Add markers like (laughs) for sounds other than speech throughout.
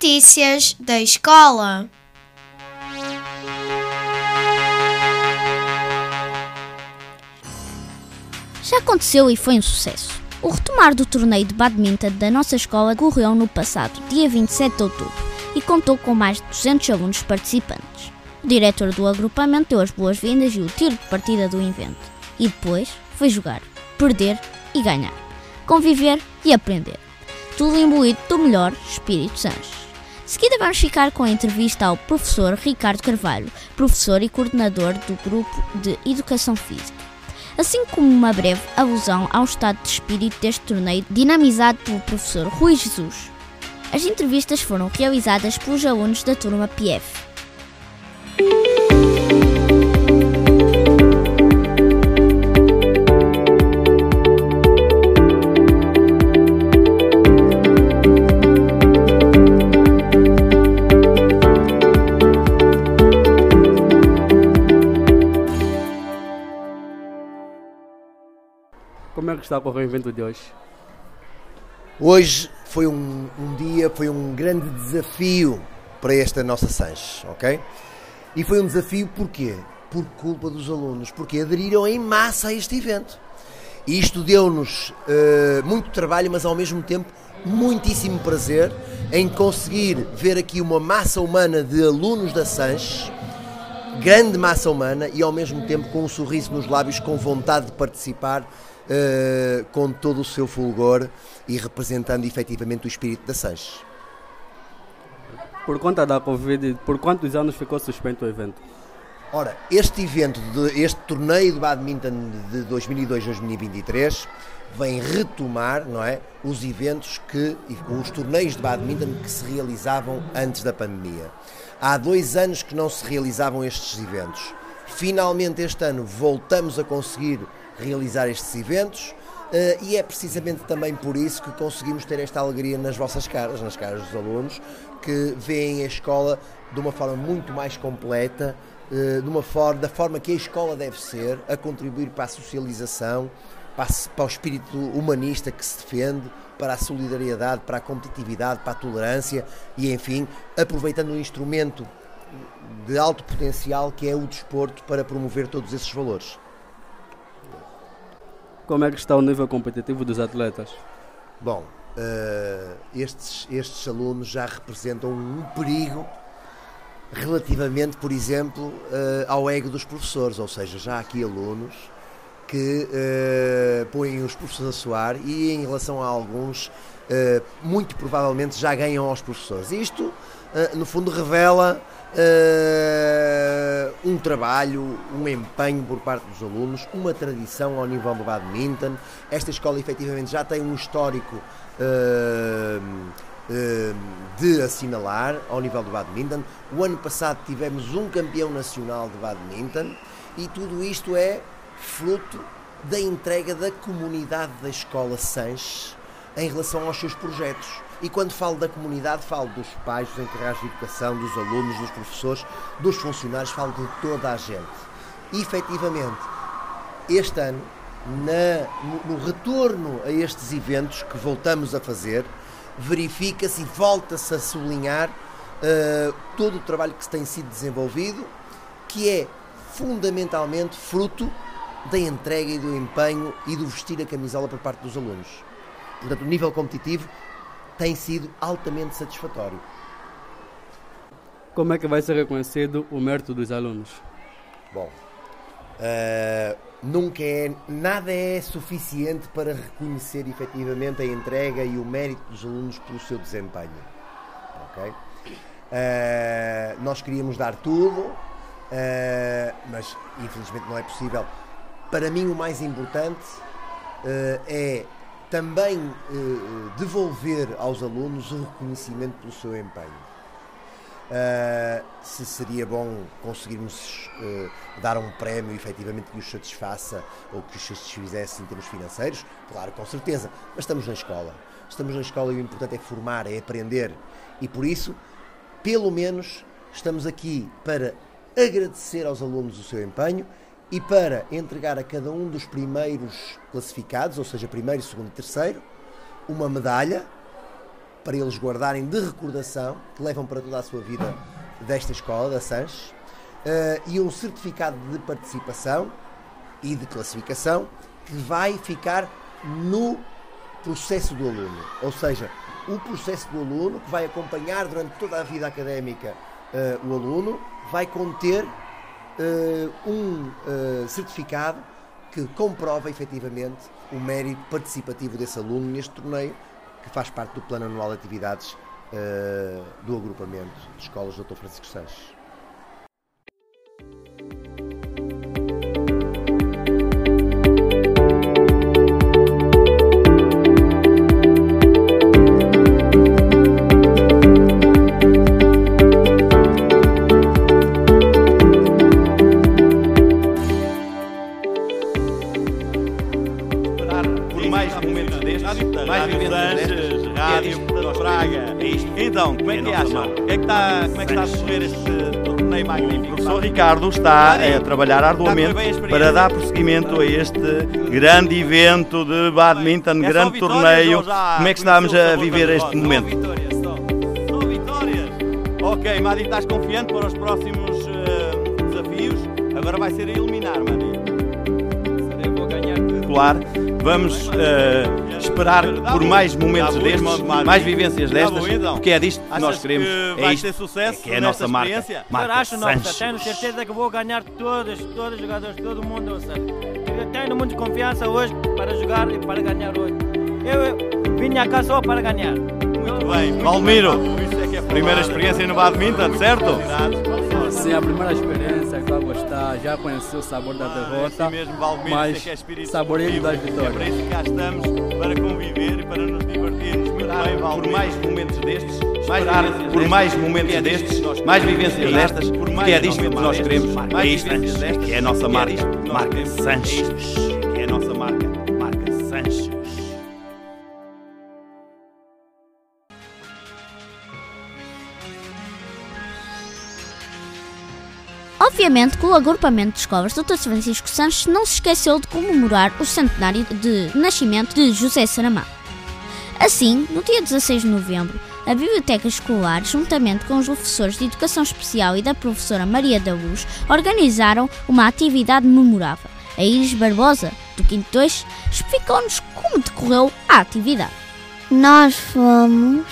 Notícias da escola. Já aconteceu e foi um sucesso. O retomar do torneio de badminton da nossa escola ocorreu no passado, dia 27 de outubro, e contou com mais de 200 alunos participantes. O diretor do agrupamento deu as boas-vindas e o tiro de partida do evento. E depois foi jogar, perder e ganhar. Conviver e aprender. Tudo imbuído do melhor Espírito Sancho. Seguida vamos ficar com a entrevista ao professor Ricardo Carvalho, professor e coordenador do grupo de Educação Física assim como uma breve alusão ao estado de espírito deste torneio dinamizado pelo professor Rui Jesus. As entrevistas foram realizadas pelos alunos da turma PF. Está a correr o evento de hoje? Hoje foi um, um dia, foi um grande desafio para esta nossa Sanches, ok? E foi um desafio porquê? Por culpa dos alunos, porque aderiram em massa a este evento. E isto deu-nos uh, muito trabalho, mas ao mesmo tempo muitíssimo prazer em conseguir ver aqui uma massa humana de alunos da Sanches, grande massa humana e ao mesmo tempo com um sorriso nos lábios, com vontade de participar uh, com todo o seu fulgor e representando efetivamente o espírito da Sanches. Por conta da Covid, por quantos anos ficou suspenso o evento? Ora, este evento, de, este torneio de badminton de 2002-2023 vem retomar, não é, os eventos que, os torneios de badminton que se realizavam antes da pandemia. Há dois anos que não se realizavam estes eventos. Finalmente este ano voltamos a conseguir realizar estes eventos. Uh, e é precisamente também por isso que conseguimos ter esta alegria nas vossas caras, nas caras dos alunos, que veem a escola de uma forma muito mais completa, uh, de uma forma, da forma que a escola deve ser, a contribuir para a socialização, para, a, para o espírito humanista que se defende, para a solidariedade, para a competitividade, para a tolerância e, enfim, aproveitando um instrumento de alto potencial que é o desporto para promover todos esses valores. Como é que está o nível competitivo dos atletas? Bom, uh, estes, estes alunos já representam um perigo relativamente, por exemplo, uh, ao ego dos professores, ou seja, já há aqui alunos que uh, põem os professores a suar e em relação a alguns, muito provavelmente já ganham aos professores. Isto, no fundo, revela Uh, um trabalho, um empenho por parte dos alunos, uma tradição ao nível do badminton. Esta escola efetivamente já tem um histórico uh, uh, de assinalar ao nível do badminton. O ano passado tivemos um campeão nacional de badminton e tudo isto é fruto da entrega da comunidade da escola Sanches em relação aos seus projetos e quando falo da comunidade, falo dos pais, dos encarregados de educação, dos alunos, dos professores, dos funcionários, falo de toda a gente. E efetivamente, este ano, na, no, no retorno a estes eventos que voltamos a fazer, verifica-se e volta-se a sublinhar uh, todo o trabalho que tem sido desenvolvido, que é fundamentalmente fruto da entrega e do empenho e do vestir a camisola por parte dos alunos. Portanto, o nível competitivo tem sido altamente satisfatório. Como é que vai ser reconhecido o mérito dos alunos? Bom, uh, nunca é, nada é suficiente para reconhecer efetivamente a entrega e o mérito dos alunos pelo seu desempenho. Ok? Uh, nós queríamos dar tudo, uh, mas infelizmente não é possível. Para mim, o mais importante é também eh, devolver aos alunos o reconhecimento pelo seu empenho. Uh, se seria bom conseguirmos uh, dar um prémio efetivamente que os satisfaça ou que os satisfizesse em termos financeiros, claro, com certeza, mas estamos na escola. Estamos na escola e o importante é formar, é aprender. E por isso, pelo menos, estamos aqui para agradecer aos alunos o seu empenho e para entregar a cada um dos primeiros classificados, ou seja, primeiro, segundo e terceiro, uma medalha para eles guardarem de recordação, que levam para toda a sua vida desta escola, da Sanches, uh, e um certificado de participação e de classificação que vai ficar no processo do aluno. Ou seja, o processo do aluno, que vai acompanhar durante toda a vida académica uh, o aluno, vai conter um certificado que comprova efetivamente o mérito participativo desse aluno neste torneio que faz parte do Plano Anual de Atividades uh, do agrupamento de escolas Dr. Francisco Sanches. Ricardo está a trabalhar arduamente para dar prosseguimento a este grande evento de badminton, é grande torneio. Como é que estamos a viver este momento? Só vitórias! Ok, Madi, estás confiante para os próximos uh, desafios? Agora vai ser a eliminar, Madi. Eu vou ganhar tudo. Claro, vamos... Uh, esperar por mais momentos destes, mais vivências destas, porque é disto que nós queremos. é isto, é, que é a nossa marca. marca não, tenho certeza que vou ganhar todos, todos os jogadores, todo mundo. Eu tenho muita confiança hoje para jogar e para ganhar hoje. Eu vim cá só para ganhar. Muito bem, Valmiro, é primeira experiência no badminton, certo? Sim, a primeira experiência, que já conheci o sabor da derrota, assim mesmo, Valmir, mas é é saborei das vitórias. É para isso que cá estamos, para conviver e para nos divertirmos. Muito bem, Valmir. Por mais momentos destes, mais por mais momentos é destes, mais vivências destas, porque é disto que nós queremos. É isto que é a nossa marca, marca Sanches, que é a nossa marca Obviamente que o agrupamento de escolas Dr. Francisco Sanches não se esqueceu de comemorar o centenário de nascimento de José Saramá. Assim, no dia 16 de novembro, a Biblioteca Escolar, juntamente com os professores de Educação Especial e da professora Maria da Luz, organizaram uma atividade memorável. A Iris Barbosa, do Quinto 2, explicou-nos como decorreu a atividade. Nós fomos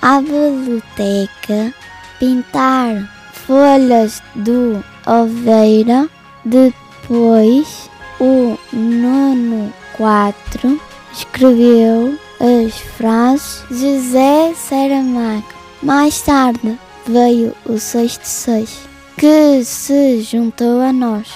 à biblioteca pintar folhas do Oveira, depois o nono quatro escreveu as frases José Saramago. Mais tarde veio o sexto seis, que se juntou a nós.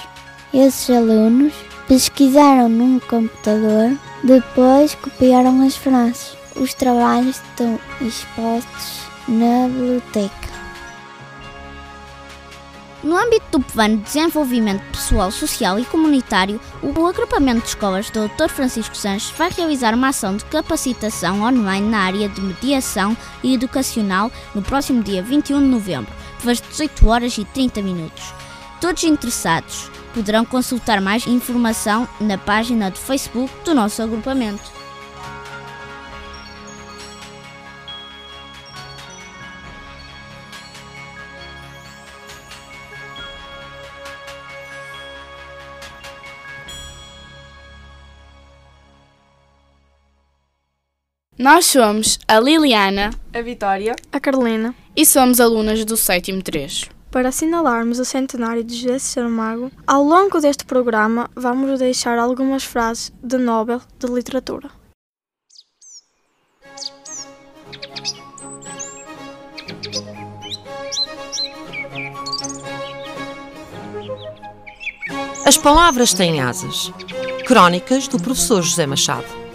Esses alunos pesquisaram num computador, depois copiaram as frases. Os trabalhos estão expostos na biblioteca. No âmbito do plano de desenvolvimento pessoal, social e comunitário, o agrupamento de escolas do Dr. Francisco Sanches vai realizar uma ação de capacitação online na área de mediação e educacional no próximo dia 21 de novembro, pelas 18 horas e 30 minutos. Todos interessados poderão consultar mais informação na página do Facebook do nosso agrupamento. Nós somos a Liliana, a Vitória, a Carolina e somos alunas do sétimo 3. Para assinalarmos o centenário de José Saramago, ao longo deste programa vamos deixar algumas frases de Nobel de Literatura. As palavras têm asas. Crónicas do professor José Machado.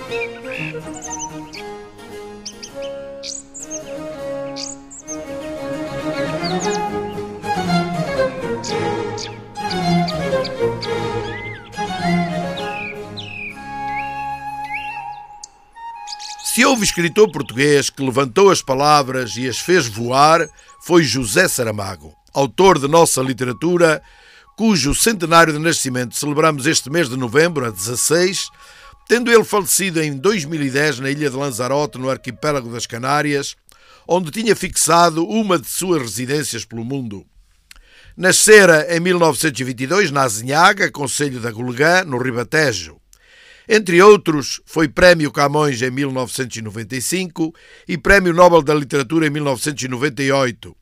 Se houve escritor português que levantou as palavras e as fez voar, foi José Saramago, autor de nossa literatura, cujo centenário de nascimento celebramos este mês de novembro, a 16, tendo ele falecido em 2010 na ilha de Lanzarote, no arquipélago das Canárias, onde tinha fixado uma de suas residências pelo mundo. Nascera em 1922 na Azinhaga, Conselho da Golegã, no Ribatejo. Entre outros, foi Prémio Camões em 1995 e Prémio Nobel da Literatura em 1998,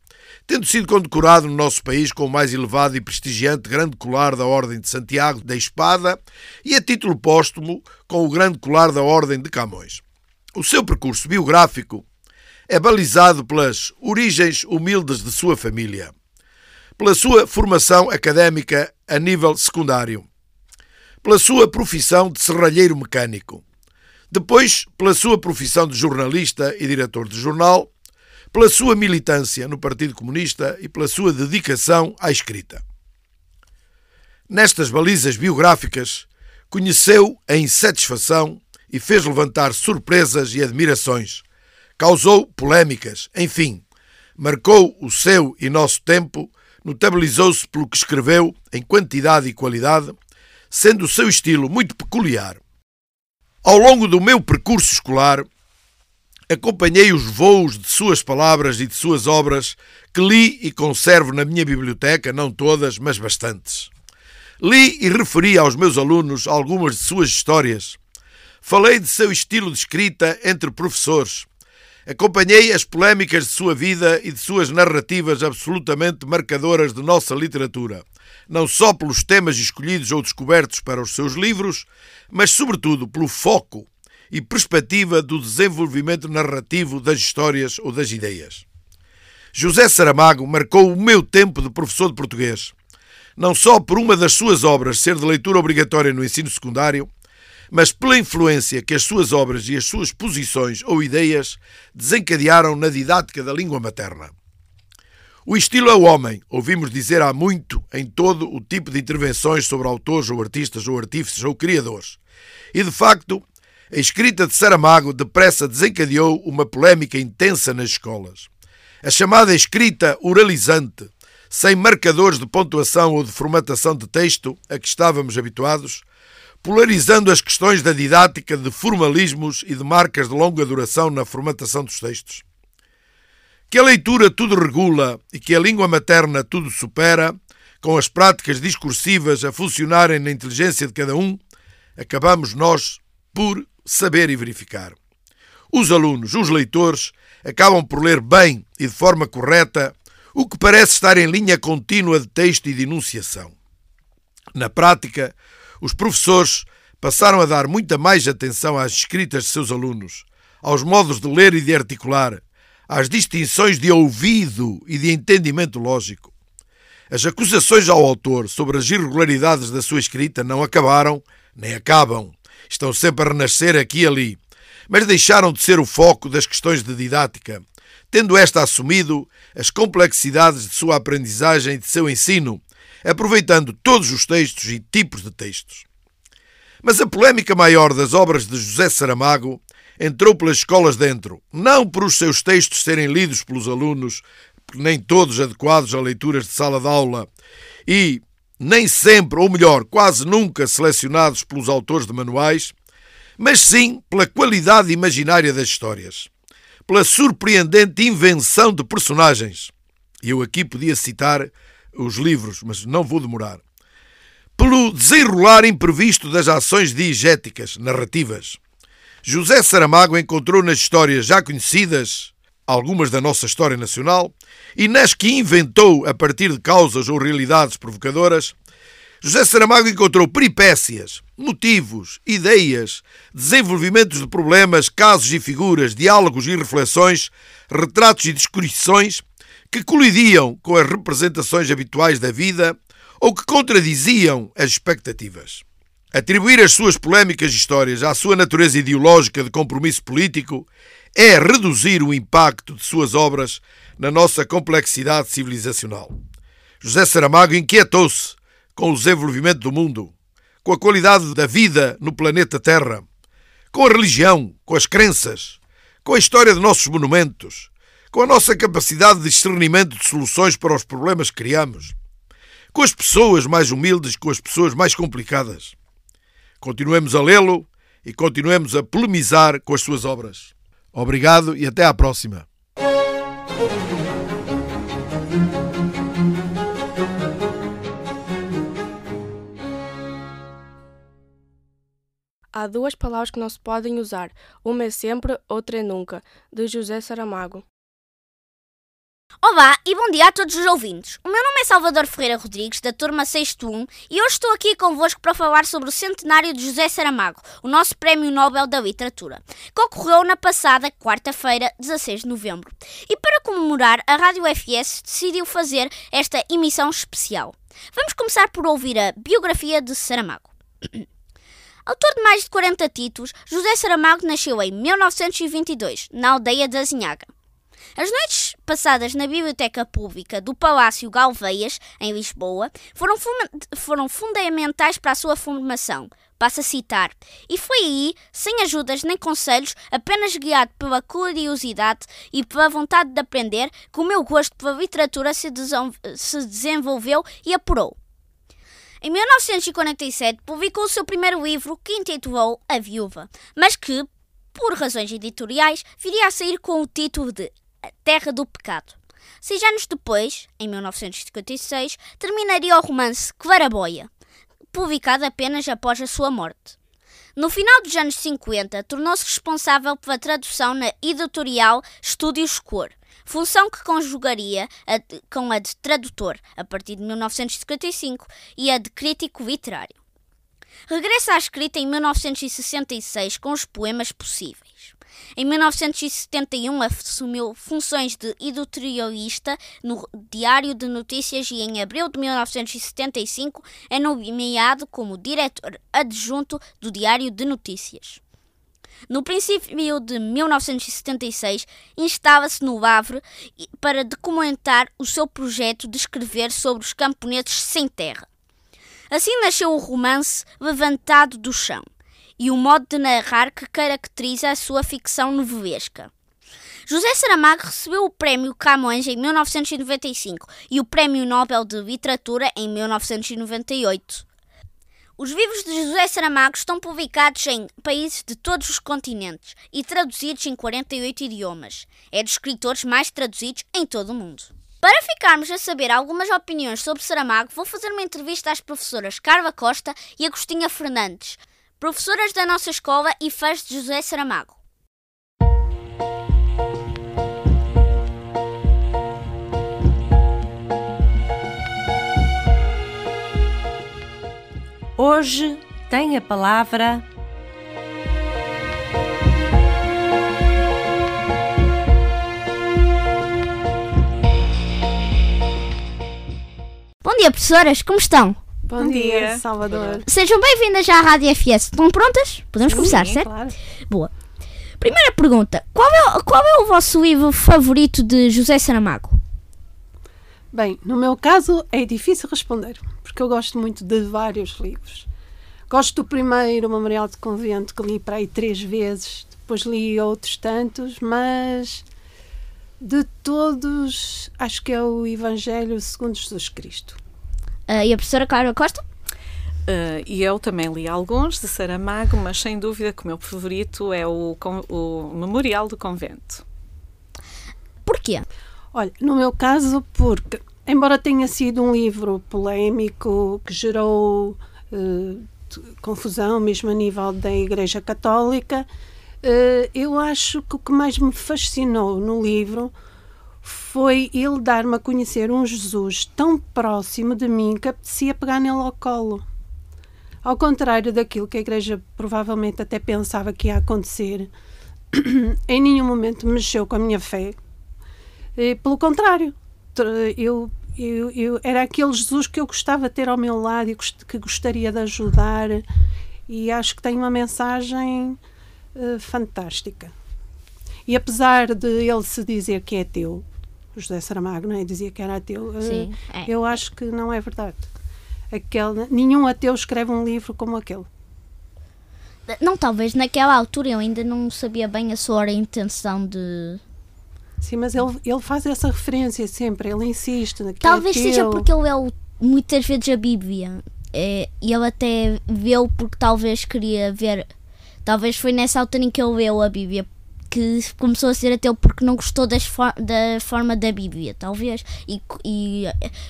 tendo sido condecorado no nosso país com o mais elevado e prestigiante Grande Colar da Ordem de Santiago da Espada e a título póstumo com o Grande Colar da Ordem de Camões. O seu percurso biográfico é balizado pelas origens humildes de sua família, pela sua formação académica a nível secundário, pela sua profissão de serralheiro mecânico, depois pela sua profissão de jornalista e diretor de jornal, pela sua militância no Partido Comunista e pela sua dedicação à escrita. Nestas balizas biográficas, conheceu a insatisfação e fez levantar surpresas e admirações. Causou polémicas, enfim, marcou o seu e nosso tempo, notabilizou-se pelo que escreveu em quantidade e qualidade, sendo o seu estilo muito peculiar. Ao longo do meu percurso escolar, acompanhei os voos de suas palavras e de suas obras que li e conservo na minha biblioteca, não todas, mas bastantes. Li e referi aos meus alunos algumas de suas histórias. Falei de seu estilo de escrita entre professores. Acompanhei as polémicas de sua vida e de suas narrativas absolutamente marcadoras de nossa literatura não só pelos temas escolhidos ou descobertos para os seus livros, mas sobretudo pelo foco e perspectiva do desenvolvimento narrativo das histórias ou das ideias. José Saramago marcou o meu tempo de professor de português, não só por uma das suas obras ser de leitura obrigatória no ensino secundário, mas pela influência que as suas obras e as suas posições ou ideias desencadearam na didática da língua materna. O estilo é o homem, ouvimos dizer há muito em todo o tipo de intervenções sobre autores ou artistas ou artífices ou criadores. E de facto, a escrita de Saramago depressa desencadeou uma polémica intensa nas escolas. A chamada escrita oralizante, sem marcadores de pontuação ou de formatação de texto a que estávamos habituados, polarizando as questões da didática de formalismos e de marcas de longa duração na formatação dos textos. Que a leitura tudo regula e que a língua materna tudo supera, com as práticas discursivas a funcionarem na inteligência de cada um, acabamos nós por saber e verificar. Os alunos, os leitores, acabam por ler bem e de forma correta o que parece estar em linha contínua de texto e de enunciação. Na prática, os professores passaram a dar muita mais atenção às escritas de seus alunos, aos modos de ler e de articular, às distinções de ouvido e de entendimento lógico. As acusações ao autor sobre as irregularidades da sua escrita não acabaram, nem acabam. Estão sempre a renascer aqui e ali, mas deixaram de ser o foco das questões de didática, tendo esta assumido as complexidades de sua aprendizagem e de seu ensino, aproveitando todos os textos e tipos de textos. Mas a polémica maior das obras de José Saramago entrou pelas escolas dentro, não por os seus textos serem lidos pelos alunos, nem todos adequados a leituras de sala de aula, e nem sempre, ou melhor, quase nunca selecionados pelos autores de manuais, mas sim pela qualidade imaginária das histórias, pela surpreendente invenção de personagens. Eu aqui podia citar os livros, mas não vou demorar. Pelo desenrolar imprevisto das ações diegéticas, narrativas José Saramago encontrou nas histórias já conhecidas, algumas da nossa história nacional, e nas que inventou a partir de causas ou realidades provocadoras, José Saramago encontrou peripécias, motivos, ideias, desenvolvimentos de problemas, casos e figuras, diálogos e reflexões, retratos e descrições que colidiam com as representações habituais da vida ou que contradiziam as expectativas. Atribuir as suas polémicas histórias à sua natureza ideológica de compromisso político é reduzir o impacto de suas obras na nossa complexidade civilizacional. José Saramago inquietou-se com o desenvolvimento do mundo, com a qualidade da vida no planeta Terra, com a religião, com as crenças, com a história de nossos monumentos, com a nossa capacidade de discernimento de soluções para os problemas que criamos, com as pessoas mais humildes, com as pessoas mais complicadas. Continuemos a lê-lo e continuemos a polemizar com as suas obras. Obrigado e até à próxima. Há duas palavras que não se podem usar. Uma é sempre, outra é nunca. De José Saramago. Olá e bom dia a todos os ouvintes. O meu nome é Salvador Ferreira Rodrigues, da turma 61, e hoje estou aqui convosco para falar sobre o centenário de José Saramago, o nosso Prémio Nobel da Literatura, que ocorreu na passada quarta-feira, 16 de novembro. E para comemorar, a Rádio FS decidiu fazer esta emissão especial. Vamos começar por ouvir a biografia de Saramago. (clears throat) Autor de mais de 40 títulos, José Saramago nasceu em 1922, na aldeia de Azinhaga. As noites passadas na Biblioteca Pública do Palácio Galveias, em Lisboa, foram, foram fundamentais para a sua formação. Passo a citar. E foi aí, sem ajudas nem conselhos, apenas guiado pela curiosidade e pela vontade de aprender, que o meu gosto pela literatura se, se desenvolveu e apurou. Em 1947, publicou o seu primeiro livro, que intitulou A Viúva, mas que, por razões editoriais, viria a sair com o título de Terra do Pecado. Seis anos depois, em 1956, terminaria o romance Claraboia, publicado apenas após a sua morte. No final dos anos 50, tornou-se responsável pela tradução na editorial Estúdios Cor, função que conjugaria a de, com a de tradutor a partir de 1955 e a de crítico literário. Regressa à escrita em 1966 com os poemas possíveis. Em 1971 assumiu funções de editorialista no Diário de Notícias e em abril de 1975 é nomeado como diretor adjunto do Diário de Notícias. No princípio de 1976, instala-se no Havre para documentar o seu projeto de escrever sobre os camponeses sem terra. Assim nasceu o romance Levantado do Chão e o modo de narrar que caracteriza a sua ficção novelesca. José Saramago recebeu o Prémio Camões em 1995 e o Prémio Nobel de Literatura em 1998. Os livros de José Saramago estão publicados em países de todos os continentes e traduzidos em 48 idiomas. É dos escritores mais traduzidos em todo o mundo. Para ficarmos a saber algumas opiniões sobre Saramago, vou fazer uma entrevista às professoras Carla Costa e Agostinha Fernandes, professoras da nossa escola e fãs de José Saramago. Hoje tem a palavra Bom dia, professoras, como estão? Bom, Bom dia, dia, Salvador. Sejam bem-vindas à Rádio FS. Estão prontas? Podemos Sim, começar, certo? Claro. Boa. Primeira pergunta: qual é, qual é o vosso livro favorito de José Saramago? Bem, no meu caso é difícil responder, porque eu gosto muito de vários livros. Gosto do primeiro, o Memorial de Convento, que li para aí três vezes, depois li outros tantos, mas de todos, acho que é o Evangelho segundo Jesus Cristo. Uh, e a professora Clara Costa? Uh, e eu também li alguns de Saramago, mas sem dúvida que o meu favorito é o, o Memorial do Convento. Porquê? Olha, no meu caso, porque, embora tenha sido um livro polémico que gerou uh, confusão mesmo a nível da Igreja Católica, uh, eu acho que o que mais me fascinou no livro foi ele dar-me a conhecer um Jesus tão próximo de mim que apetecia pegar nele ao colo. Ao contrário daquilo que a Igreja provavelmente até pensava que ia acontecer, (clears throat) em nenhum momento mexeu com a minha fé. E, pelo contrário, eu, eu, eu, era aquele Jesus que eu gostava de ter ao meu lado e que gostaria de ajudar, e acho que tem uma mensagem uh, fantástica. E apesar de ele se dizer que é teu, José Saramago não é? dizia que era ateu, eh, Sim, é. eu acho que não é verdade. Aquele, nenhum ateu escreve um livro como aquele. Não, talvez naquela altura eu ainda não sabia bem a sua intenção de. Sim, mas ele, ele faz essa referência sempre, ele insiste. Que talvez é seja porque ele é muitas vezes a Bíblia. É, e ele até viu porque talvez queria ver. Talvez foi nessa altura em que ele leu a Bíblia que começou a ser ateu porque não gostou for da forma da Bíblia, talvez. E, e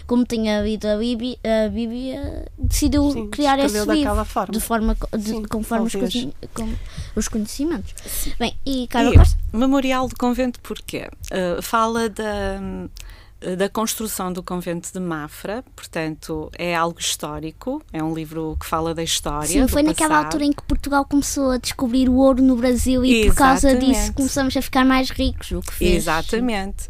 como tinha lido a Bíblia, a Bíblia decidiu Sim, criar esse livro forma. de forma de, Sim, conforme os, com, os, conhecimentos. Sim. Bem, e Carol e? Memorial do Convento porquê? Uh, fala da da construção do convento de Mafra, portanto é algo histórico, é um livro que fala da história. Sim, foi naquela passado. altura em que Portugal começou a descobrir o ouro no Brasil e Exatamente. por causa disso começamos a ficar mais ricos, o que fez. Exatamente.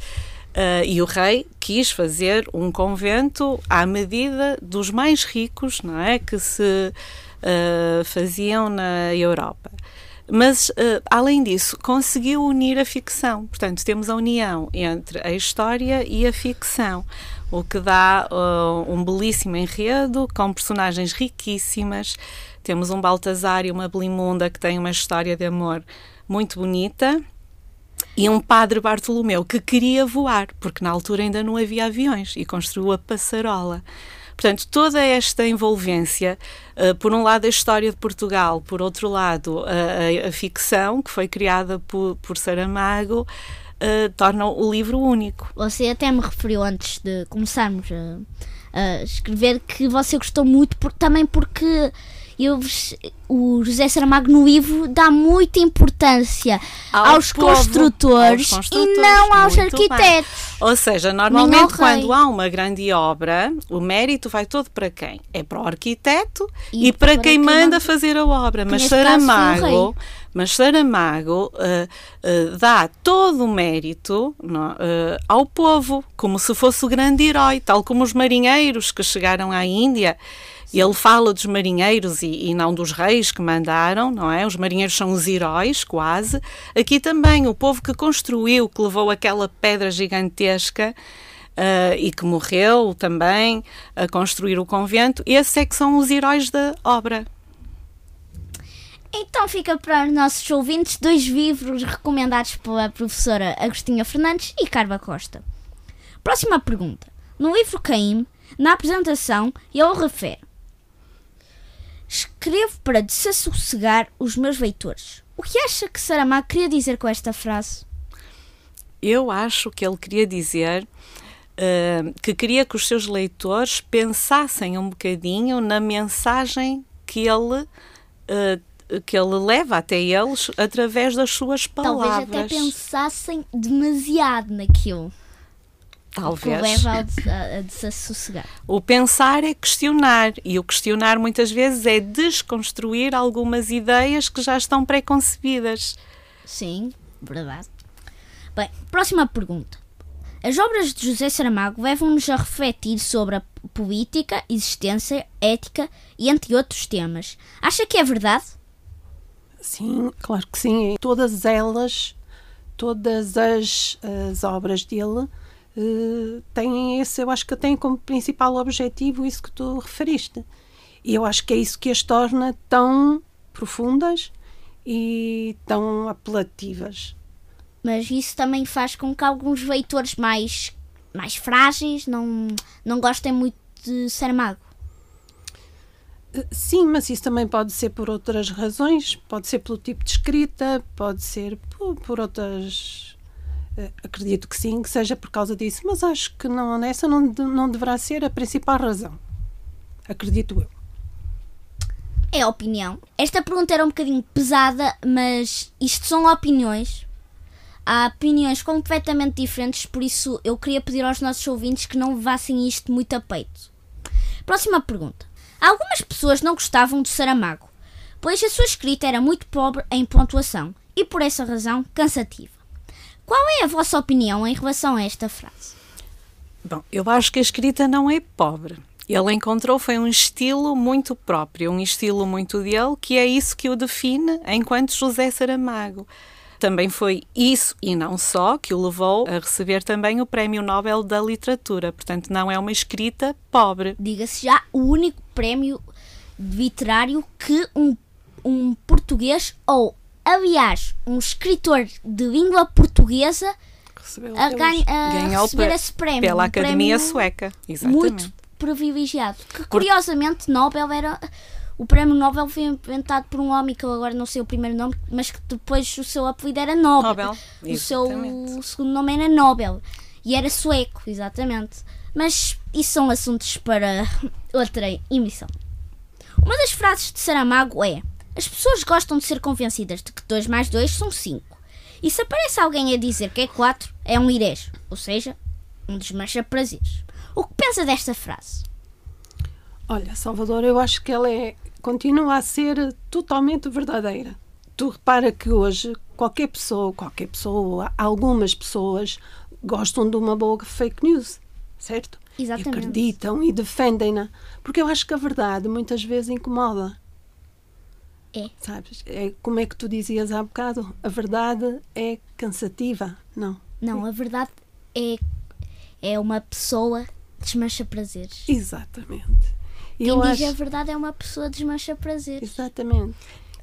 Uh, e o rei quis fazer um convento à medida dos mais ricos, não é, que se uh, faziam na Europa. Mas, uh, além disso, conseguiu unir a ficção. Portanto, temos a união entre a história e a ficção, o que dá uh, um belíssimo enredo com personagens riquíssimas. Temos um Baltazar e uma Belimunda que têm uma história de amor muito bonita. E um padre Bartolomeu que queria voar, porque na altura ainda não havia aviões, e construiu a passarola. Portanto, toda esta envolvência, uh, por um lado a história de Portugal, por outro lado a, a, a ficção que foi criada por, por Saramago, uh, torna o livro único. Você até me referiu antes de começarmos a, a escrever que você gostou muito por, também porque eu, o José Saramago no livro dá muita importância Ao aos, povo, construtores, aos, construtores e não aos arquitetos. Bem. Ou seja, normalmente quando há uma grande obra, o mérito vai todo para quem? É para o arquiteto e, e para, para, quem, quem manda fazer a obra. Mas Saramago, mas Saramago uh, uh, dá todo o mérito uh, ao povo, como se fosse o grande herói, tal como os marinheiros que chegaram à Índia ele fala dos marinheiros e, e, não dos reis que mandaram, não é? Os marinheiros são os heróis, quase. Aqui também, o povo que construiu, que levou aquela pedra gigantesca uh, e que morreu também a construir o convento, esses é que são os heróis da obra. Então fica para os nossos ouvintes dois livros recomendados pela professora Agostinha Fernandes e Carva Costa. Próxima pergunta. No livro Caim, na apresentação, ele refere Escrevo para desassossegar os meus leitores. O que acha que Saramago queria dizer com esta frase? Eu acho que ele queria dizer uh, que queria que os seus leitores pensassem um bocadinho na mensagem que ele uh, que ele leva até eles através das suas palavras. Talvez até pensassem demasiado naquilo. Talvez. Que leva a, a desassossegar. O pensar é questionar, e o questionar muitas vezes é desconstruir algumas ideias que já estão pré-concebidas. Sim, verdade. Bem, próxima pergunta. As obras de José Saramago levam-nos a refletir sobre a política, existência, ética e entre outros temas. Acha que é verdade? Sim, claro que sim. Todas elas, todas as, as obras dele uh, têm esse, eu acho que têm como principal objetivo isso que tu referiste. E eu acho que é isso que as torna tão profundas e tão apelativas. Mas isso também faz com que alguns leitores mais, mais frágeis não, não gostem muito de Saramago. Eh, sim, mas isso também pode ser por outras razões. Pode ser pelo tipo de escrita, pode ser por, por outras acredito que sim, que seja por causa disso, mas acho que não, essa não, não deverá ser a principal razão. Acredito eu. É a opinião. Esta pergunta era um bocadinho pesada, mas isto são opiniões. Há opiniões completamente diferentes, por isso eu queria pedir aos nossos ouvintes que não levassem isto muito a peito. Próxima pergunta. Algumas pessoas não gostavam de Saramago, pois a sua escrita era muito pobre em pontuação e, por essa razão, cansativa. Qual é a vossa opinião em relação a esta frase? Bom, eu acho que a escrita não é pobre. Ele encontrou foi um estilo muito próprio, um estilo muito dele, que é isso que o define enquanto José Saramago. Também foi isso, e não só, que o levou a receber também o Prémio Nobel da Literatura. Portanto, não é uma escrita pobre. Diga-se já o único prémio literário que um um português ou, aliás, um escritor de língua portuguesa a, ganha, a Ganhou receber esse prémio. pela um Academia prémio Sueca. Exatamente. Muito privilegiado. Que curiosamente Nobel era. O prémio Nobel foi inventado por um homem que eu agora não sei o primeiro nome, mas que depois o seu apelido era Nobel. Nobel, O seu segundo nome era Nobel. E era sueco, exatamente. Mas isso são assuntos para outra emissão. Uma das frases de Saramago é: As pessoas gostam de ser convencidas de que 2 mais 2 são 5. E se aparece alguém a dizer que é 4, é um irés, ou seja, um desmancha prazeres. O que pensa desta frase? Olha, Salvador, eu acho que ela é, continua a ser totalmente verdadeira. Tu repara que hoje qualquer pessoa, qualquer pessoa, algumas pessoas gostam de uma boa fake news, certo? Exatamente. E acreditam e defendem-na. Porque eu acho que a verdade muitas vezes incomoda. É. Sabes? É, como é que tu dizias há bocado? A verdade é cansativa, não? Não, a verdade é, é uma pessoa desmancha prazeres. Exatamente. Quem eu diz acho- a verdade é uma pessoa desmancha prazeres. Exatamente.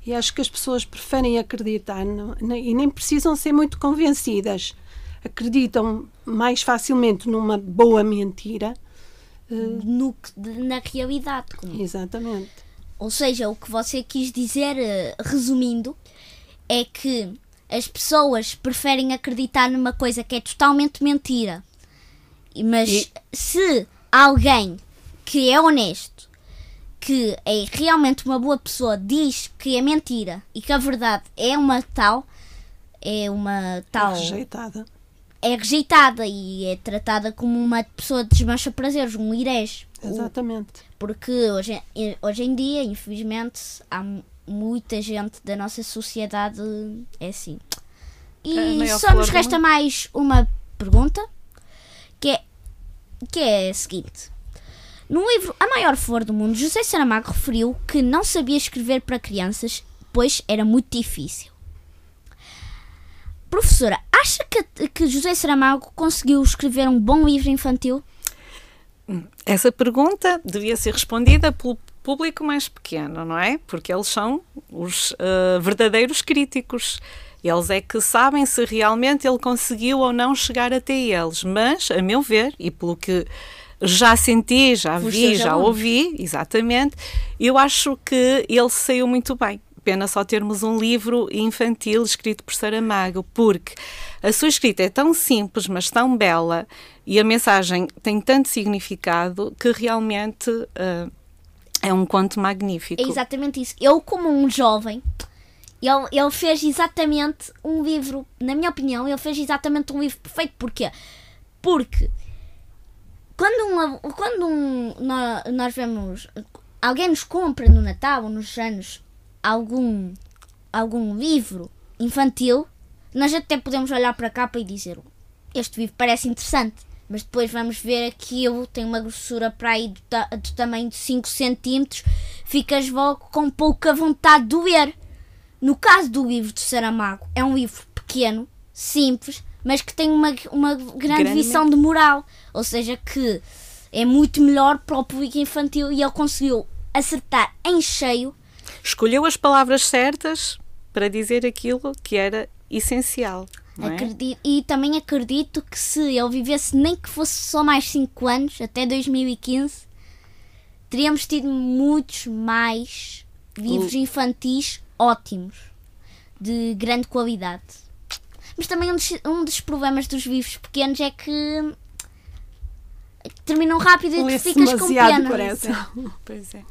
E acho que as pessoas preferem acreditar no- e nem precisam ser muito convencidas. Acreditam mais facilmente numa boa mentira. eh, No, na realidade. como- Exatamente. Ou seja, o que você quis dizer, eh, resumindo, é que as pessoas preferem acreditar numa coisa que é totalmente mentira. E- Mas se alguém que é honesto, que é realmente uma boa pessoa, diz que é mentira e que a verdade é uma tal, é uma tal. Rejeitada. É rejeitada e é tratada como uma pessoa de desmancha prazeres, um irés. Exatamente. Porque hoje, em- hoje em dia, infelizmente, há mu- muita gente da nossa sociedade é assim. E maior só nos resta mais uma pergunta, que é, que é a seguinte. No livro A Maior Flor do Mundo, José Saramago referiu que não sabia escrever para crianças, pois era muito difícil. Professora, acha que, que José Saramago conseguiu escrever um bom livro infantil? Essa pergunta devia ser respondida pelo público mais pequeno, não é? Porque eles são os eh, verdadeiros críticos. Eles é que sabem se realmente ele conseguiu ou não chegar até eles. Mas, a meu ver, e pelo que já senti, já vi, já ouvi, exatamente, eu acho que ele saiu muito bem. Pena só termos um livro infantil escrito por Saramago, porque a sua escrita é tão simples, mas tão bela, e a mensagem tem tanto significado que realmente eh, é um conto magnífico. É exatamente isso. Eu, como um jovem, ele, ele fez exatamente um livro, na minha opinião, ele fez exatamente um livro perfeito. Porquê? Porque quando, uma, quando um, nó- nós vemos alguém nos compra no Natal ou nos anos algum, algum livro infantil, nós até podemos olhar para a capa e dizer este livro parece interessante, mas depois vamos ver aquilo, tem uma grossura para aí do, ta- do tamanho de 5 centímetros, ficas logo com pouca vontade de ler. No caso do livro de Saramago, é um livro pequeno, simples, mas que tem uma, uma grande, Grande visão de moral. Ou seja, que é muito melhor para o público infantil e ele conseguiu acertar em cheio. Escolheu as palavras certas para dizer aquilo que era essencial. É? Acredi- e também acredito que se ele vivesse nem que fosse só mais 5 anos, até 2015, teríamos tido muitos mais livros infantis ótimos, de grande qualidade. Mas também um dos, um dos problemas dos livros pequenos é que terminam rápido e tu ficas com pena. parece. (laughs) Pois é.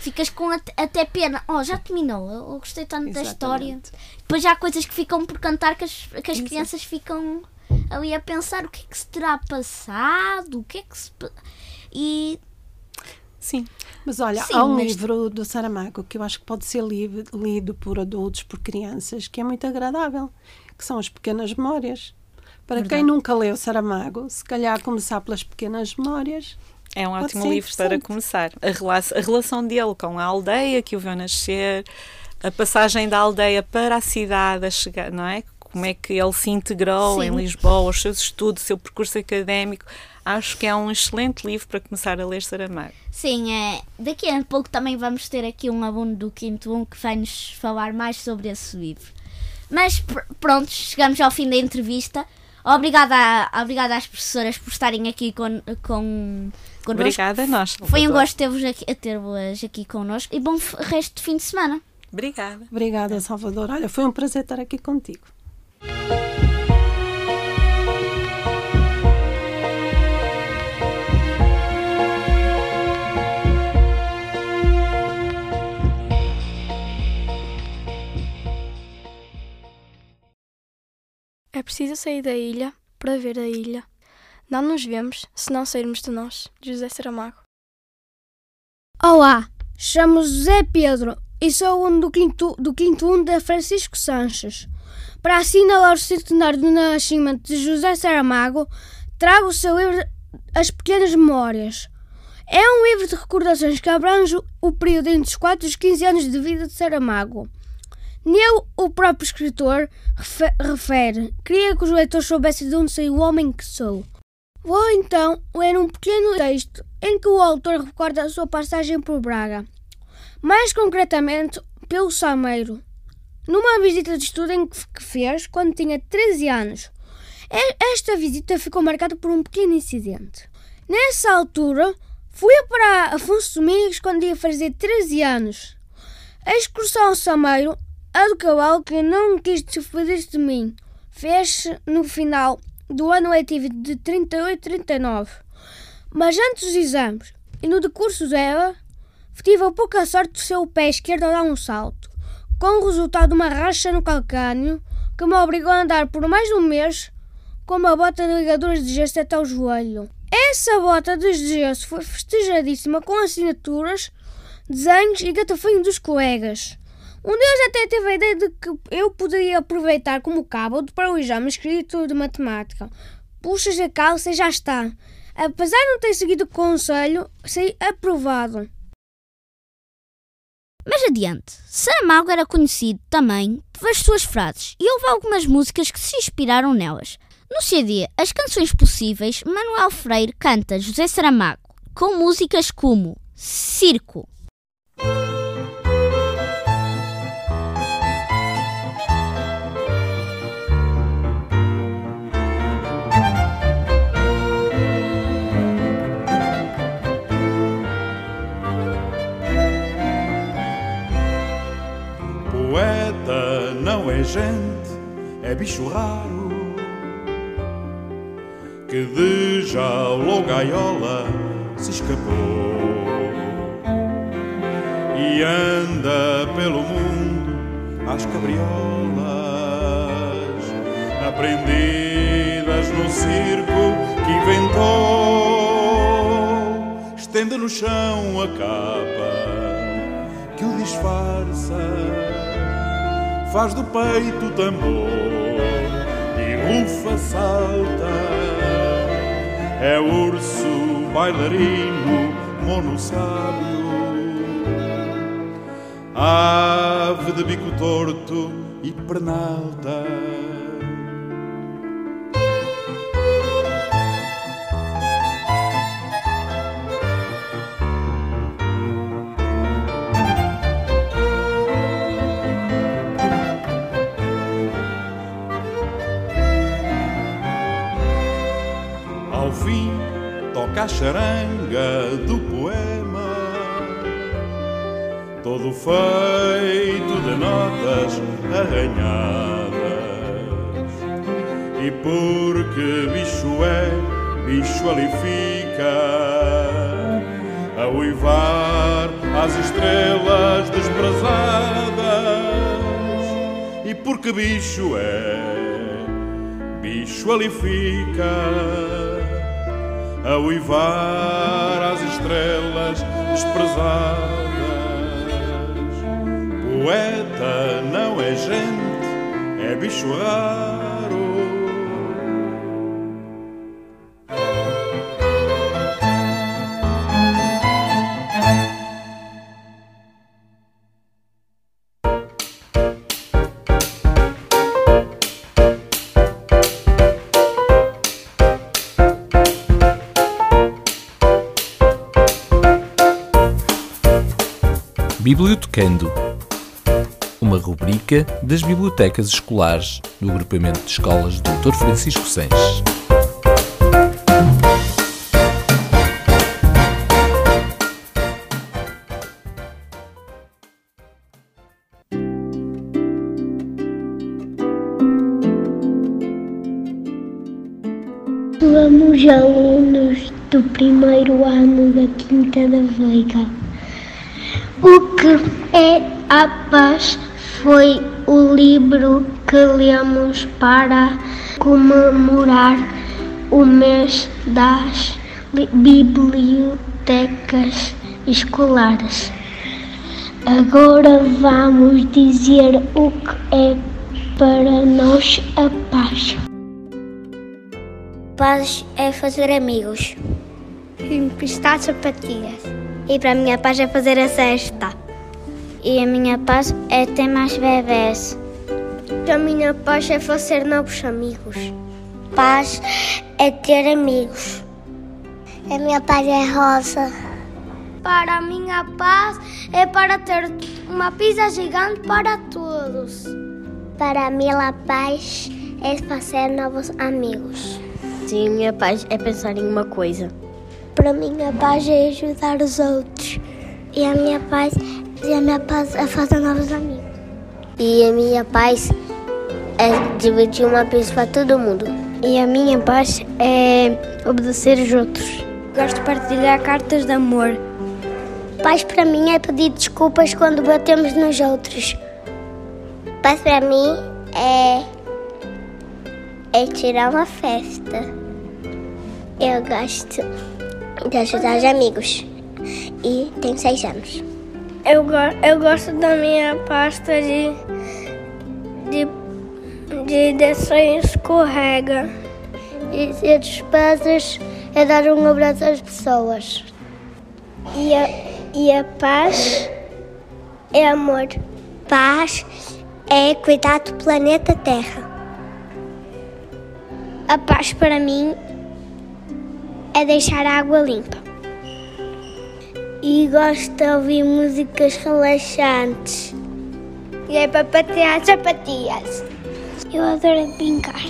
Ficas com até, até pena. Oh, já terminou. Eu gostei tanto da história. Exatamente. Depois já há coisas que ficam por cantar que as, que as crianças ficam ali a pensar o que é que se terá passado, o que é que se. E. Sim. Mas olha, Sim, há um mas- livro do Saramago que eu acho que pode ser li- lido por adultos, por crianças, que é muito agradável, que são as pequenas memórias. Para Verdade. quem nunca leu Saramago, se calhar começar pelas pequenas memórias. É um ótimo livro para começar. A, rela a relação dele com a aldeia que o viu nascer, a passagem da aldeia para a cidade, a chegar, não é? Como é que ele se integrou Sim. em Lisboa, os seus estudos, o seu percurso académico. acho que é um excelente livro para começar a ler Saramago. Sim, é, daqui a pouco também vamos ter aqui um aluno do quinto 1 que vai nos falar mais sobre esse livro. Mas pr pronto, chegamos ao fim da entrevista. Obrigada, a, obrigada às professoras por estarem aqui com, com connosco. Obrigada nós. Foi um gosto ter-vos aqui, ter-vos aqui connosco e bom resto de fim de semana. Obrigada. Obrigada, Salvador. Olha, foi um prazer estar aqui contigo. É preciso sair da ilha para ver a ilha. Não nos vemos se não sairmos de nós. José Saramago. Olá, chamo José Pedro e sou aluno do quinto, do quinto 1 da Francisco Sanches. Para assinalar o centenário do nascimento de José Saramago, trago o seu livro As Pequenas Memórias. É um livro de recordações que abrange o período entre os 4 e os 15 anos de vida de Saramago. Nele, o próprio escritor refere: Queria que os leitores soubessem de onde saiu o homem que sou. Vou então ler um pequeno texto em que o autor recorda a sua passagem por Braga, mais concretamente pelo Sameiro, numa visita de estudo que fez quando tinha 13 anos. Esta visita ficou marcada por um pequeno incidente. Nessa altura, fui para Afonso Domingos quando ia fazer 13 anos. A excursão ao Sameiro a do cavalo que não quis despedir-se de mim. Fez-se no final do ano letivo de 38-39. Mas antes dos exames e no decurso dela, tive a pouca sorte de seu pé esquerdo a dar um salto, com o resultado de uma racha no calcânio que me obrigou a andar por mais de um mês com uma bota de ligaduras de gesso até o joelho. Essa bota de gesso foi festejadíssima com assinaturas, desenhos e gatafinhos dos colegas. Um deles até teve a ideia de que eu poderia aproveitar como cabo para o exame escrito de matemática. Puxas a calça e já está. Apesar de não ter seguido o conselho, sei aprovado. Mais adiante, Saramago era conhecido também pelas suas frases e houve algumas músicas que se inspiraram nelas. No CD As Canções Possíveis, Manuel Freire canta José Saramago, com músicas como Circo. Gente, é bicho raro que de jaula gaiola se escapou e anda pelo mundo às cabriolas, aprendidas no circo que inventou. Estende no chão a capa que o disfarça faz do peito tambor e rufa salta. É urso, bailarino, monossábio, ave de bico torto e pernalta. A charanga do poema, todo feito de notas arranhadas. E porque bicho é, bicho ali fica a uivar as estrelas desprezadas. E porque bicho é, bicho ali fica a uivar as estrelas desprezadas. Poeta não é gente, é bicho raro. Bibliotecando, uma rubrica das bibliotecas escolares do agrupamento de escolas Dr. Francisco Sanches. Somos alunos do primeiro ano da Quinta da Veiga. A paz foi o livro que lemos para comemorar o mês das bibliotecas escolares. Agora vamos dizer o que é para nós a paz. Paz é fazer amigos. Emprestar sapatilhas. E para a minha paz é fazer a cesta. E a minha paz é ter mais bebés. A minha paz é fazer novos amigos. Paz é ter amigos. A minha paz é rosa. Para a minha paz é para ter uma pizza gigante para todos. Para mim, a paz é fazer novos amigos. Sim, a minha paz é pensar em uma coisa. Para mim, a paz é ajudar os outros. E a minha paz, e a minha paz é fazer novos amigos. E a minha paz é dividir uma pizza para todo mundo. E a minha paz é obedecer os outros. Gosto de partilhar cartas de amor. Paz para mim é pedir desculpas quando batemos nos outros. Paz para mim é é tirar uma festa. Eu gosto de ajudar os amigos e tenho seis anos. Eu, eu gosto da minha pasta de, de, de desenho escorrega. E ser despesas é dar um abraço às pessoas. E a, e a paz é amor. Paz é cuidar do planeta Terra. A paz para mim é deixar a água limpa. E gosto de ouvir músicas relaxantes. E é para patear sapatilhas. Eu adoro brincar.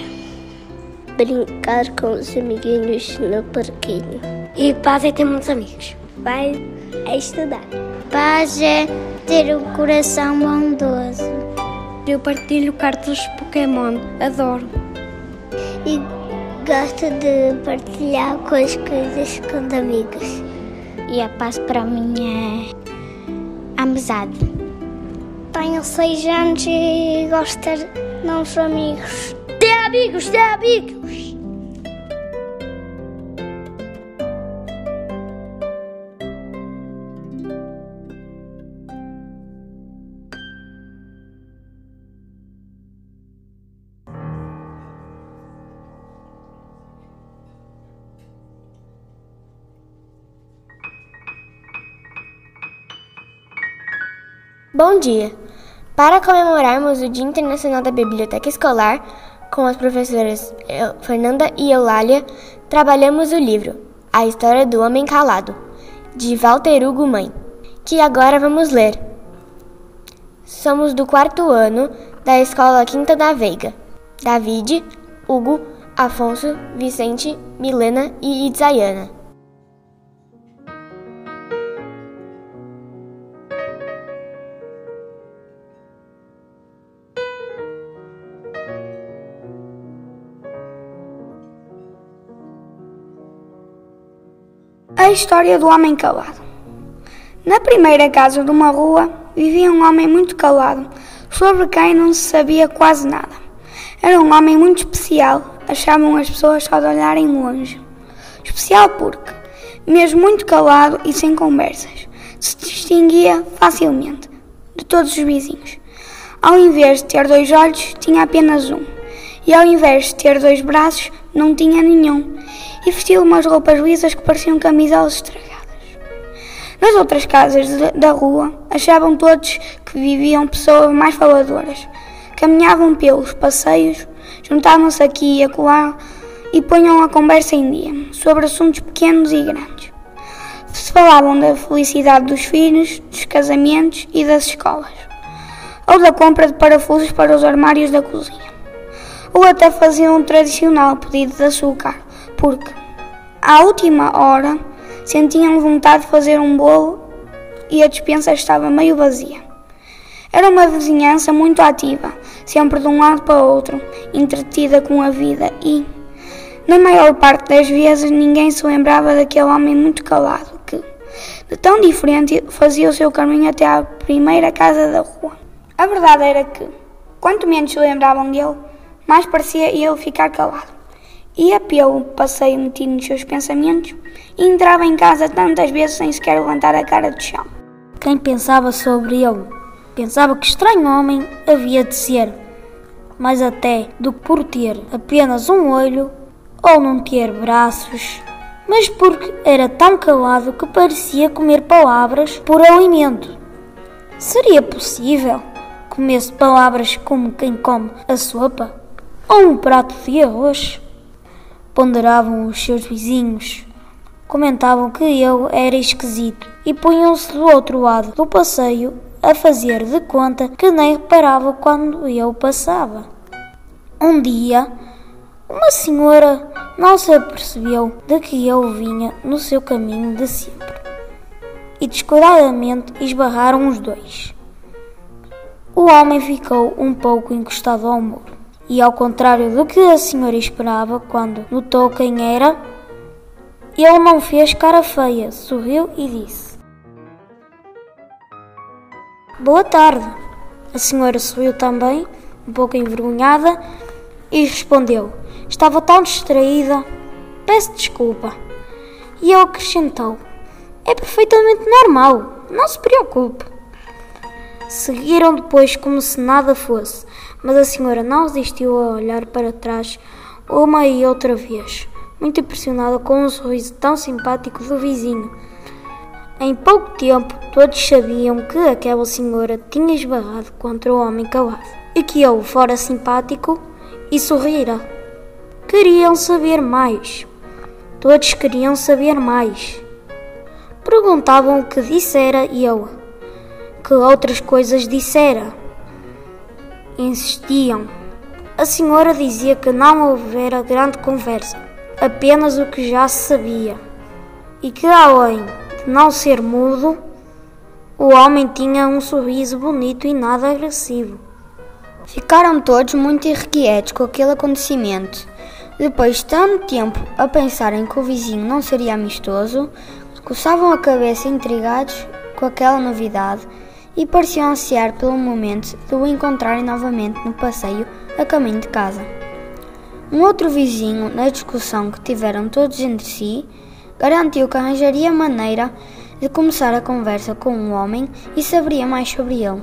Brincar com os amiguinhos no parquinho. E paz é ter muitos amigos. Paz é estudar. Paz é ter um coração bondoso. Eu partilho cartas Pokémon. Adoro e gosto de partilhar com as coisas com os amigos. E a paz para mim é amizade. Tenho seis anos e gosto de ter novos amigos. Ter amigos, ter amigos! Bom dia! Para comemorarmos o Dia Internacional da Biblioteca Escolar, com as professoras Fernanda e Eulália, trabalhamos o livro A História do Homem Calado, de Walter Hugo Mãe, que agora vamos ler. Somos do quarto ano da Escola Quinta da Veiga. David, Hugo, Afonso, Vicente, Milena e Itzayana. A história do homem calado. Na primeira casa de uma rua vivia um homem muito calado, sobre quem não se sabia quase nada. Era um homem muito especial, achavam as pessoas só de olharem longe. Especial porque, mesmo muito calado e sem conversas, se distinguia facilmente de todos os vizinhos. Ao invés de ter dois olhos, tinha apenas um, e ao invés de ter dois braços, não tinha nenhum e vestia umas roupas lisas que pareciam camisolas estragadas. Nas outras casas de, da rua, achavam todos que viviam pessoas mais faladoras. Caminhavam pelos passeios, juntavam-se aqui e acolá e punham a conversa em dia, sobre assuntos pequenos e grandes. Se falavam da felicidade dos filhos, dos casamentos e das escolas, ou da compra de parafusos para os armários da cozinha. Ou até faziam um tradicional pedido de açúcar, porque, à última hora, sentiam vontade de fazer um bolo e a despensa estava meio vazia. Era uma vizinhança muito ativa, sempre de um lado para o outro, entretida com a vida e, na maior parte das vezes, ninguém se lembrava daquele homem muito calado que, de tão diferente, fazia o seu caminho até à primeira casa da rua. A verdade era que, quanto menos se lembravam dele, mais parecia ele ficar calado. Ia pelo passeio metido nos seus pensamentos e entrava em casa tantas vezes sem sequer levantar a cara do chão. Quem pensava sobre ele pensava que estranho homem havia de ser, mais até do que por ter apenas um olho ou não ter braços, mas porque era tão calado que parecia comer palavras por alimento. Seria possível comesse palavras como quem come a sopa ou um prato de arroz? Ponderavam os seus vizinhos, comentavam que ele era esquisito e punham-se do outro lado do passeio a fazer de conta que nem reparava quando eu passava. Um dia, uma senhora não se apercebeu de que eu vinha no seu caminho de sempre e descuidadamente esbarraram os dois. O homem ficou um pouco encostado ao muro e, ao contrário do que a senhora esperava quando notou quem era, ele não fez cara feia, sorriu e disse: Boa tarde. A senhora sorriu também, um pouco envergonhada, e respondeu: Estava tão distraída. Peço desculpa. E ele acrescentou: É perfeitamente normal, não se preocupe. Seguiram depois como se nada fosse, mas a senhora não resistiu a olhar para trás uma e outra vez, muito impressionada com um sorriso tão simpático do vizinho. Em pouco tempo, todos sabiam que aquela senhora tinha esbarrado contra o homem calado e que ele fora simpático e sorrira. Queriam saber mais. Todos queriam saber mais. Perguntavam o que dissera ele, que outras coisas dissera insistiam. A senhora dizia que não houvera grande conversa, apenas o que já se sabia, e que além de não ser mudo, o homem tinha um sorriso bonito e nada agressivo. Ficaram todos muito irrequietos com aquele acontecimento. Depois de tanto tempo a pensarem que o vizinho não seria amistoso, coçavam a cabeça intrigados com aquela novidade e pareciam ansiar pelo momento de o encontrarem novamente no passeio a caminho de casa. Um outro vizinho, na discussão que tiveram todos entre si, garantiu que arranjaria maneira de começar a conversa com um homem e saberia mais sobre ele,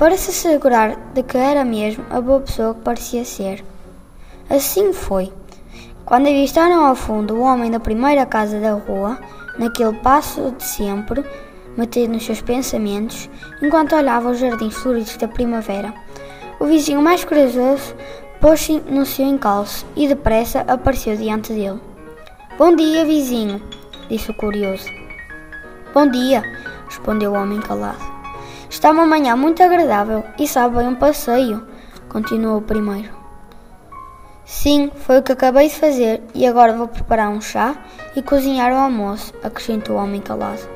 para se assegurar de que era mesmo a boa pessoa que parecia ser. Assim foi. Quando avistaram ao fundo o homem da primeira casa da rua, naquele passo de sempre, metido nos seus pensamentos, enquanto olhava os jardins floridos da primavera. O vizinho mais corajoso pôs-se no seu encalço e depressa apareceu diante dele. Bom dia, vizinho, disse o curioso. Bom dia, respondeu o homem calado. Está uma manhã muito agradável e sabe bem um passeio, continuou o primeiro. Sim, foi o que acabei de fazer e agora vou preparar um chá e cozinhar o almoço, acrescentou o homem calado.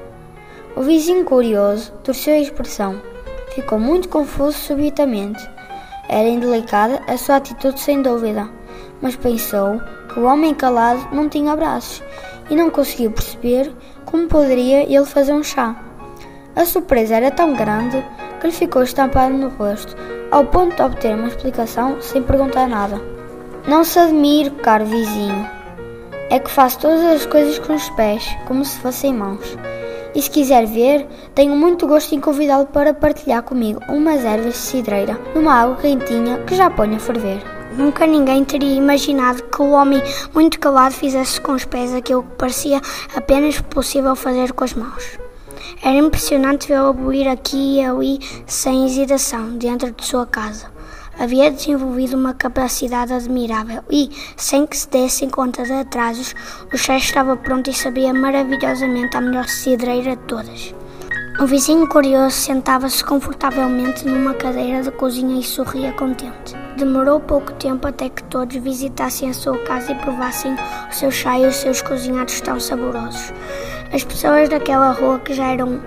O vizinho curioso torceu a expressão. Ficou muito confuso subitamente. Era indelicada a sua atitude sem dúvida, mas pensou que o homem calado não tinha braços e não conseguiu perceber como poderia ele fazer um chá. A surpresa era tão grande que lhe ficou estampado no rosto, ao ponto de obter uma explicação sem perguntar nada. Não se admire, caro vizinho. É que faço todas as coisas com os pés, como se fossem mãos. E se quiser ver, tenho muito gosto em convidá-lo para partilhar comigo umas ervas de cidreira numa água quentinha que já ponho a ferver. Nunca ninguém teria imaginado que o homem muito calado fizesse com os pés aquilo que parecia apenas possível fazer com as mãos. Era impressionante vê-lo ir aqui e ali sem hesitação dentro de sua casa. Havia desenvolvido uma capacidade admirável e, sem que se dessem conta de atrasos, o chefe estava pronto e sabia maravilhosamente a melhor cidreira de todas. O vizinho curioso sentava-se confortavelmente numa cadeira de cozinha e sorria contente. Demorou pouco tempo até que todos visitassem a sua casa e provassem o seu chá e os seus cozinhados tão saborosos. As pessoas daquela rua, que já eram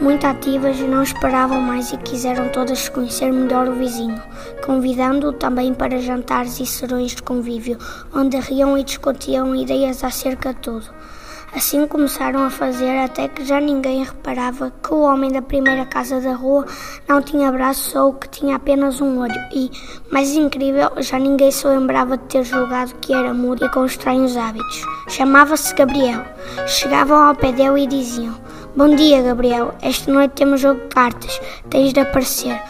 muito ativas, não esperavam mais e quiseram todas conhecer melhor o vizinho, convidando-o também para jantares e serões de convívio, onde riam e discutiam ideias acerca de tudo. Assim começaram a fazer até que já ninguém reparava que o homem da primeira casa da rua não tinha braços ou que tinha apenas um olho e, mais incrível, já ninguém se lembrava de ter julgado que era mudo e com estranhos hábitos. Chamava-se Gabriel. Chegavam ao pé dele e diziam: Bom dia, Gabriel. Esta noite temos jogo de cartas. Tens de aparecer.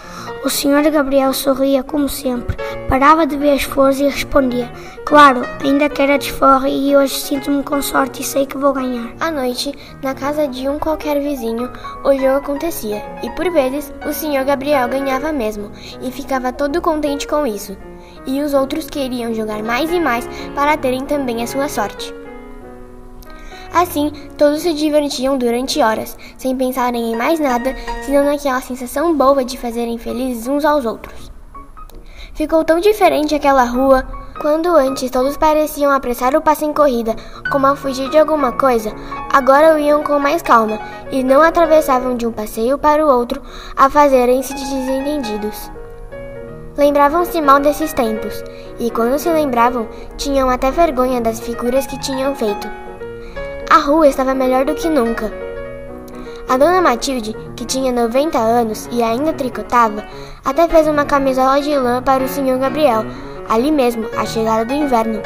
O senhor Gabriel sorria como sempre, parava de ver as flores e respondia: Claro, ainda que era desforre e hoje sinto-me com sorte e sei que vou ganhar. À noite, na casa de um qualquer vizinho, o jogo acontecia e por vezes o senhor Gabriel ganhava mesmo e ficava todo contente com isso. E os outros queriam jogar mais e mais para terem também a sua sorte. Assim, todos se divertiam durante horas, sem pensarem em mais nada, senão naquela sensação boa de fazerem felizes uns aos outros. Ficou tão diferente aquela rua. Quando antes todos pareciam apressar o passo em corrida, como a fugir de alguma coisa, agora o iam com mais calma e não atravessavam de um passeio para o outro a fazerem-se de desentendidos. Lembravam-se mal desses tempos, e quando se lembravam, tinham até vergonha das figuras que tinham feito. A rua estava melhor do que nunca. A dona Matilde, que tinha 90 anos e ainda tricotava, até fez uma camisola de lã para o senhor Gabriel, ali mesmo, à chegada do inverno.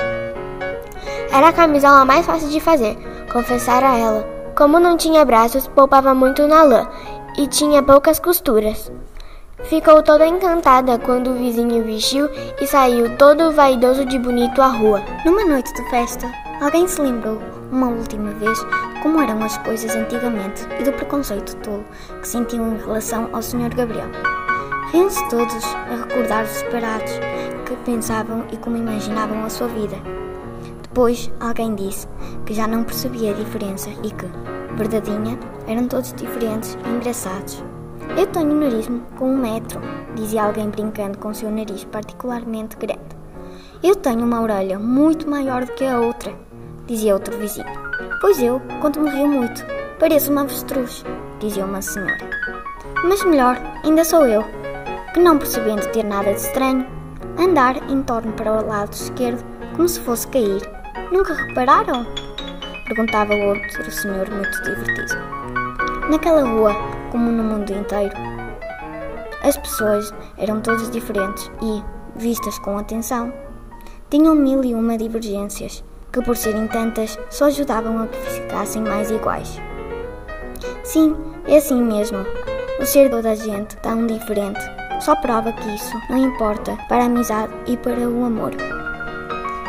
Era a camisola mais fácil de fazer, confessara ela. Como não tinha braços, poupava muito na lã e tinha poucas costuras. Ficou toda encantada quando o vizinho vestiu e saiu todo vaidoso de bonito à rua. Numa noite de festa, alguém se lembrou, uma última vez, como eram as coisas antigamente e do preconceito tolo que sentiam em relação ao Sr. Gabriel. Riam-se todos a recordar os separados que pensavam e como imaginavam a sua vida. Depois, alguém disse que já não percebia a diferença e que, verdadeinha, eram todos diferentes e engraçados. Eu tenho um nariz com um metro, dizia alguém brincando com seu nariz particularmente grande. Eu tenho uma orelha muito maior do que a outra, dizia outro vizinho. Pois eu, quando rio muito, pareço uma avestruz, dizia uma senhora. Mas melhor, ainda sou eu, que não percebendo ter nada de estranho, andar em torno para o lado esquerdo como se fosse cair. Nunca repararam? Perguntava o outro senhor muito divertido. Naquela rua, como no mundo inteiro, as pessoas eram todas diferentes e, vistas com atenção, tinham mil e uma divergências que, por serem tantas, só ajudavam a que ficassem mais iguais. Sim, é assim mesmo. O ser toda a gente tão diferente só prova que isso não importa para a amizade e para o amor.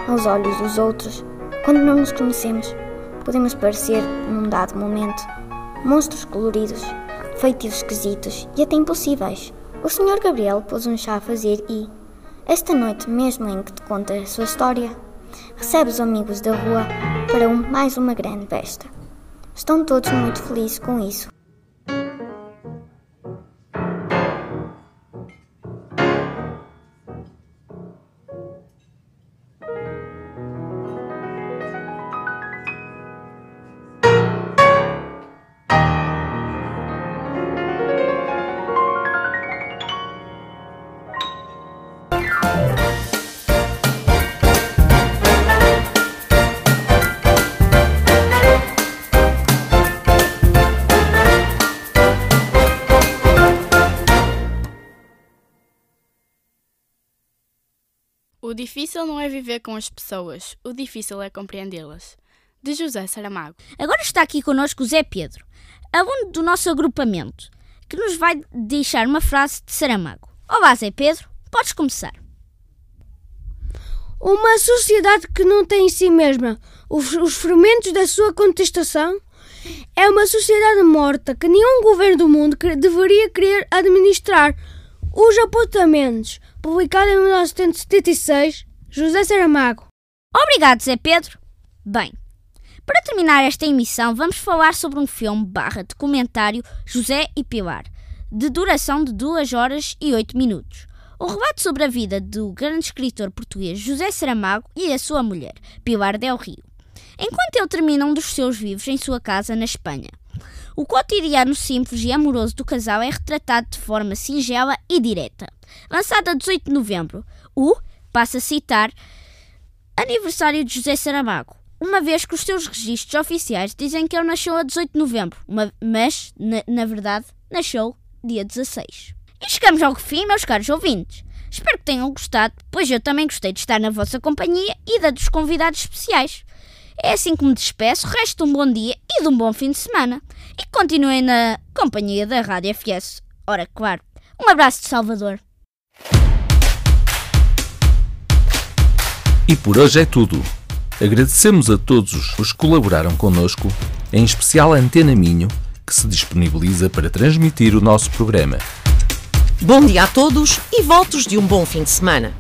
Aos olhos dos outros, quando não nos conhecemos, podemos parecer, num dado momento, monstros coloridos, feitios esquisitos e até impossíveis. O Sr. Gabriel pôs um chá a fazer e, esta noite mesmo em que te conta a sua história, recebe os amigos da rua para um, mais uma grande festa. Estão todos muito felizes com isso. Difícil não é viver com as pessoas, o difícil é compreendê-las. De José Saramago. Agora está aqui connosco o Zé Pedro, aluno do nosso agrupamento, que nos vai deixar uma frase de Saramago. Olá, Zé Pedro, podes começar. Uma sociedade que não tem em si mesma os, os fermentos da sua contestação é uma sociedade morta que nenhum governo do mundo deveria querer administrar. Os apontamentos publicado em 1976, José Saramago. Obrigado, Zé Pedro. Bem, para terminar esta emissão, vamos falar sobre um filme barra documentário José e Pilar, de duração de 2 horas e 8 minutos. O relato sobre a vida do grande escritor português José Saramago e a sua mulher, Pilar Del Rio, enquanto ele termina um dos seus vivos em sua casa na Espanha. O cotidiano simples e amoroso do casal é retratado de forma singela e direta. Lançado a 18 de novembro, o, passa a citar, aniversário de José Saramago, uma vez que os seus registros oficiais dizem que ele nasceu a 18 de novembro, mas, na, na verdade, nasceu dia 16. E chegamos ao fim, meus caros ouvintes. Espero que tenham gostado, pois eu também gostei de estar na vossa companhia e da dos convidados especiais. É assim que me despeço, resto um bom dia e de um bom fim de semana. E continuem na companhia da Rádio FS. Ora, claro. Um abraço de Salvador. E por hoje é tudo. Agradecemos a todos os que colaboraram connosco, em especial a Antena Minho, que se disponibiliza para transmitir o nosso programa. Bom dia a todos e votos de um bom fim de semana.